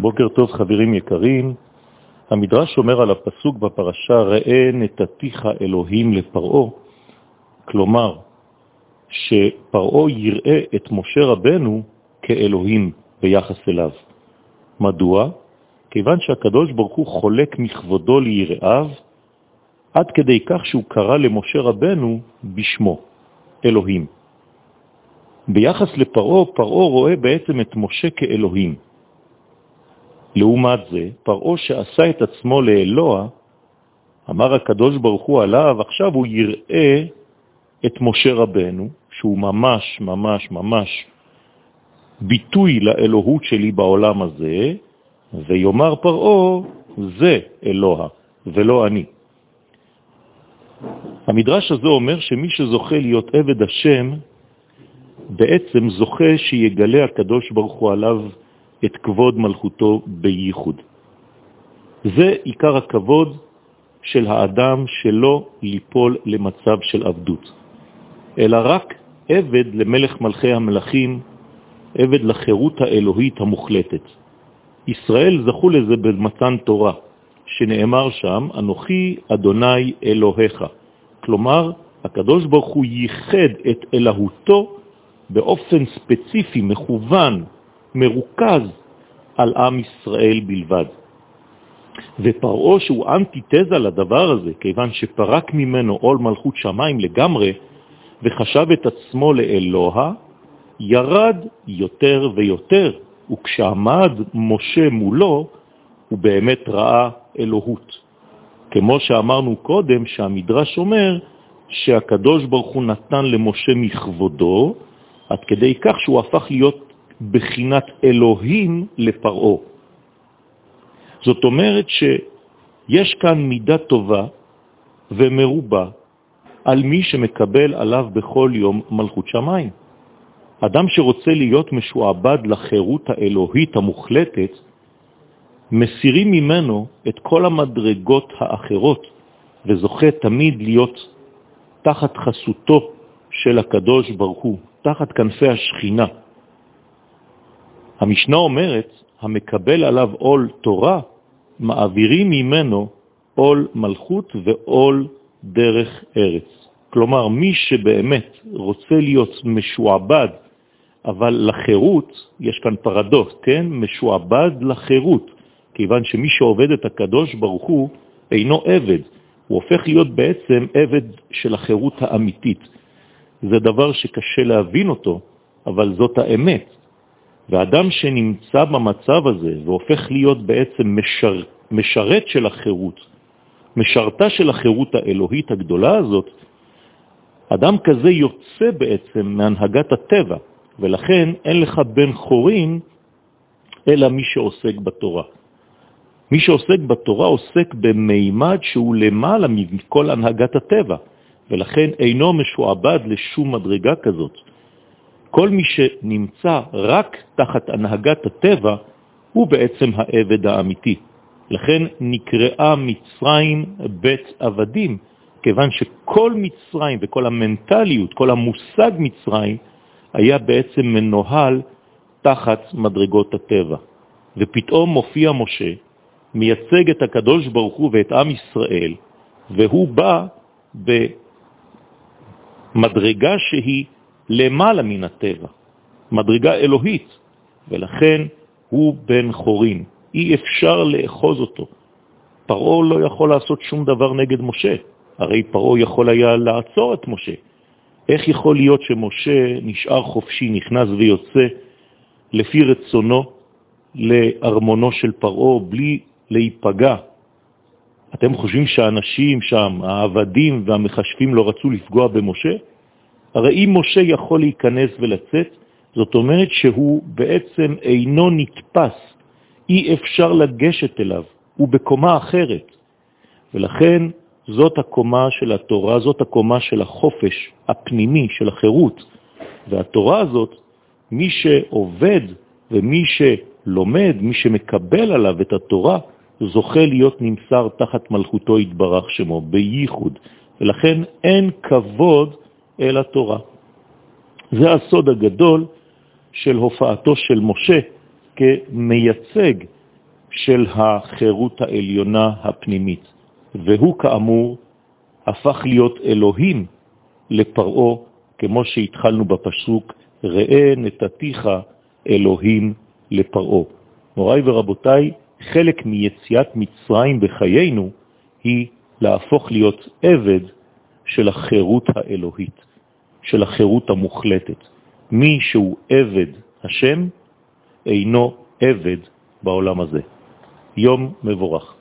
בוקר טוב חברים יקרים, המדרש אומר על הפסוק בפרשה ראה נתתיך אלוהים לפרעו, כלומר שפרעו יראה את משה רבנו כאלוהים ביחס אליו. מדוע? כיוון שהקדוש ברוך הוא חולק מכבודו ליראיו, עד כדי כך שהוא קרא למשה רבנו בשמו, אלוהים. ביחס לפרעו, פרעו רואה בעצם את משה כאלוהים. לעומת זה, פרעו שעשה את עצמו לאלוה, אמר הקדוש ברוך הוא עליו, עכשיו הוא יראה את משה רבנו, שהוא ממש ממש ממש ביטוי לאלוהות שלי בעולם הזה, ויאמר פרעו, זה אלוה ולא אני. המדרש הזה אומר שמי שזוכה להיות עבד השם, בעצם זוכה שיגלה הקדוש ברוך הוא עליו את כבוד מלכותו בייחוד. זה עיקר הכבוד של האדם שלא ליפול למצב של עבדות, אלא רק עבד למלך מלכי המלכים, עבד לחירות האלוהית המוחלטת. ישראל זכו לזה במתן תורה, שנאמר שם, אנוכי אדוני אלוהיך. כלומר, הקדוש ברוך הוא ייחד את אלוהותו באופן ספציפי, מכוון, מרוכז על עם ישראל בלבד. ופרעו שהוא אנטיתזה לדבר הזה, כיוון שפרק ממנו עול מלכות שמיים לגמרי, וחשב את עצמו לאלוה, ירד יותר ויותר, וכשעמד משה מולו, הוא באמת ראה אלוהות. כמו שאמרנו קודם, שהמדרש אומר שהקדוש ברוך הוא נתן למשה מכבודו, עד כדי כך שהוא הפך להיות בחינת אלוהים לפרעו. זאת אומרת שיש כאן מידה טובה ומרובה על מי שמקבל עליו בכל יום מלכות שמיים. אדם שרוצה להיות משועבד לחירות האלוהית המוחלטת, מסירים ממנו את כל המדרגות האחרות, וזוכה תמיד להיות תחת חסותו של הקדוש ברוך הוא, תחת כנפי השכינה. המשנה אומרת, המקבל עליו עול תורה, מעבירים ממנו עול מלכות ועול דרך ארץ. כלומר, מי שבאמת רוצה להיות משועבד, אבל לחירות, יש כאן פרדוקס, כן? משועבד לחירות, כיוון שמי שעובד את הקדוש ברוך הוא אינו עבד, הוא הופך להיות בעצם עבד של החירות האמיתית. זה דבר שקשה להבין אותו, אבל זאת האמת. ואדם שנמצא במצב הזה והופך להיות בעצם משר, משרת של החירות, משרתה של החירות האלוהית הגדולה הזאת, אדם כזה יוצא בעצם מהנהגת הטבע, ולכן אין לך בן חורין אלא מי שעוסק בתורה. מי שעוסק בתורה עוסק במימד שהוא למעלה מכל הנהגת הטבע, ולכן אינו משועבד לשום מדרגה כזאת. כל מי שנמצא רק תחת הנהגת הטבע הוא בעצם העבד האמיתי. לכן נקראה מצרים בית עבדים, כיוון שכל מצרים וכל המנטליות, כל המושג מצרים, היה בעצם מנוהל תחת מדרגות הטבע. ופתאום מופיע משה, מייצג את הקדוש ברוך הוא ואת עם ישראל, והוא בא במדרגה שהיא למעלה מן הטבע, מדרגה אלוהית, ולכן הוא בן חורין. אי אפשר לאחוז אותו. פרעו לא יכול לעשות שום דבר נגד משה, הרי פרעו יכול היה לעצור את משה. איך יכול להיות שמשה נשאר חופשי, נכנס ויוצא לפי רצונו לארמונו של פרעו בלי להיפגע? אתם חושבים שהאנשים שם, העבדים והמחשבים לא רצו לפגוע במשה? הרי אם משה יכול להיכנס ולצאת, זאת אומרת שהוא בעצם אינו נתפס, אי אפשר לגשת אליו, הוא בקומה אחרת. ולכן זאת הקומה של התורה, זאת הקומה של החופש הפנימי, של החירות. והתורה הזאת, מי שעובד ומי שלומד, מי שמקבל עליו את התורה, זוכה להיות נמסר תחת מלכותו התברך שמו, בייחוד. ולכן אין כבוד אל התורה. זה הסוד הגדול של הופעתו של משה כמייצג של החירות העליונה הפנימית, והוא כאמור הפך להיות אלוהים לפרעו, כמו שהתחלנו בפסוק, ראה נתתיך אלוהים לפרעו. מוריי ורבותיי, חלק מיציאת מצרים בחיינו היא להפוך להיות עבד של החירות האלוהית, של החירות המוחלטת. מי שהוא עבד השם אינו עבד בעולם הזה. יום מבורך.